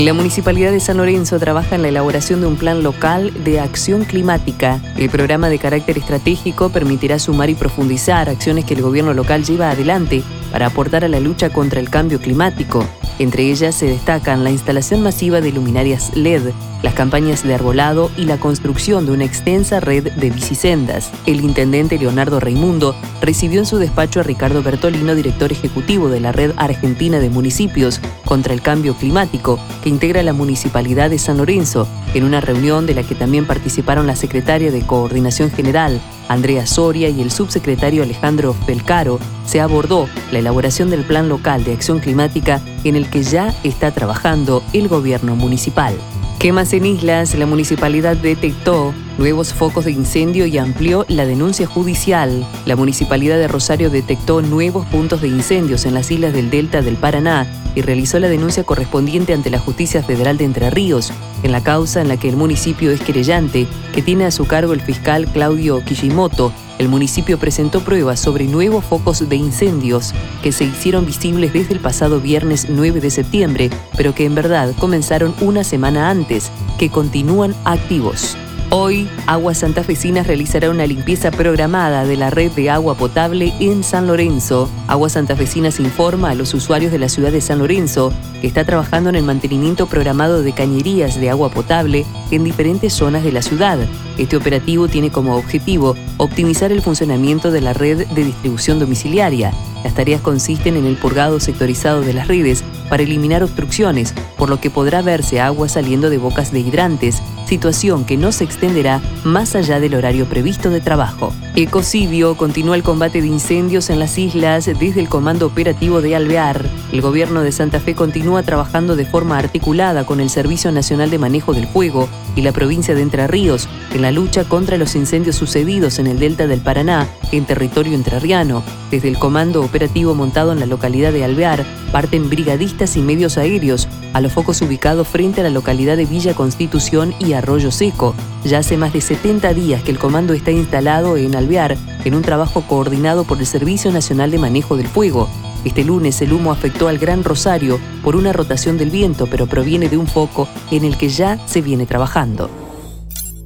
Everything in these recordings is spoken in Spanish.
La Municipalidad de San Lorenzo trabaja en la elaboración de un plan local de acción climática. El programa de carácter estratégico permitirá sumar y profundizar acciones que el gobierno local lleva adelante para aportar a la lucha contra el cambio climático. Entre ellas se destacan la instalación masiva de luminarias LED, las campañas de arbolado y la construcción de una extensa red de bicisendas. El intendente Leonardo Raimundo recibió en su despacho a Ricardo Bertolino, director ejecutivo de la Red Argentina de Municipios contra el Cambio Climático, que integra la Municipalidad de San Lorenzo, en una reunión de la que también participaron la secretaria de Coordinación General, Andrea Soria, y el subsecretario Alejandro Felcaro, se abordó la elaboración del Plan Local de Acción Climática en el que ya está trabajando el gobierno municipal. Quemas en islas, la municipalidad detectó nuevos focos de incendio y amplió la denuncia judicial. La municipalidad de Rosario detectó nuevos puntos de incendios en las islas del Delta del Paraná y realizó la denuncia correspondiente ante la Justicia Federal de Entre Ríos, en la causa en la que el municipio es querellante, que tiene a su cargo el fiscal Claudio Kishimoto. El municipio presentó pruebas sobre nuevos focos de incendios que se hicieron visibles desde el pasado viernes 9 de septiembre, pero que en verdad comenzaron una semana antes, que continúan activos. Hoy, Aguas Santafesinas realizará una limpieza programada de la red de agua potable en San Lorenzo. Aguas Santafesinas informa a los usuarios de la ciudad de San Lorenzo que está trabajando en el mantenimiento programado de cañerías de agua potable en diferentes zonas de la ciudad. Este operativo tiene como objetivo optimizar el funcionamiento de la red de distribución domiciliaria. Las tareas consisten en el purgado sectorizado de las redes para eliminar obstrucciones, por lo que podrá verse agua saliendo de bocas de hidrantes, situación que no se extenderá más allá del horario previsto de trabajo. Ecocidio continúa el combate de incendios en las islas desde el Comando Operativo de Alvear. El gobierno de Santa Fe continúa trabajando de forma articulada con el Servicio Nacional de Manejo del Fuego y la provincia de Entre Ríos en la lucha contra los incendios sucedidos en el delta del Paraná, en territorio entrerriano. Desde el Comando Operativo montado en la localidad de Alvear, parten brigadistas y medios aéreos a los focos ubicados frente a la localidad de Villa Constitución y Arroyo Seco. Ya hace más de 70 días que el comando está instalado en Alvear en un trabajo coordinado por el Servicio Nacional de Manejo del Fuego. Este lunes el humo afectó al Gran Rosario por una rotación del viento, pero proviene de un foco en el que ya se viene trabajando.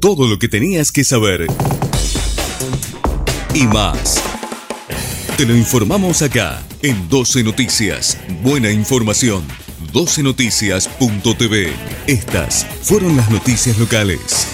Todo lo que tenías que saber y más. Te lo informamos acá en 12 Noticias. Buena información. 12noticias.tv. Estas fueron las noticias locales.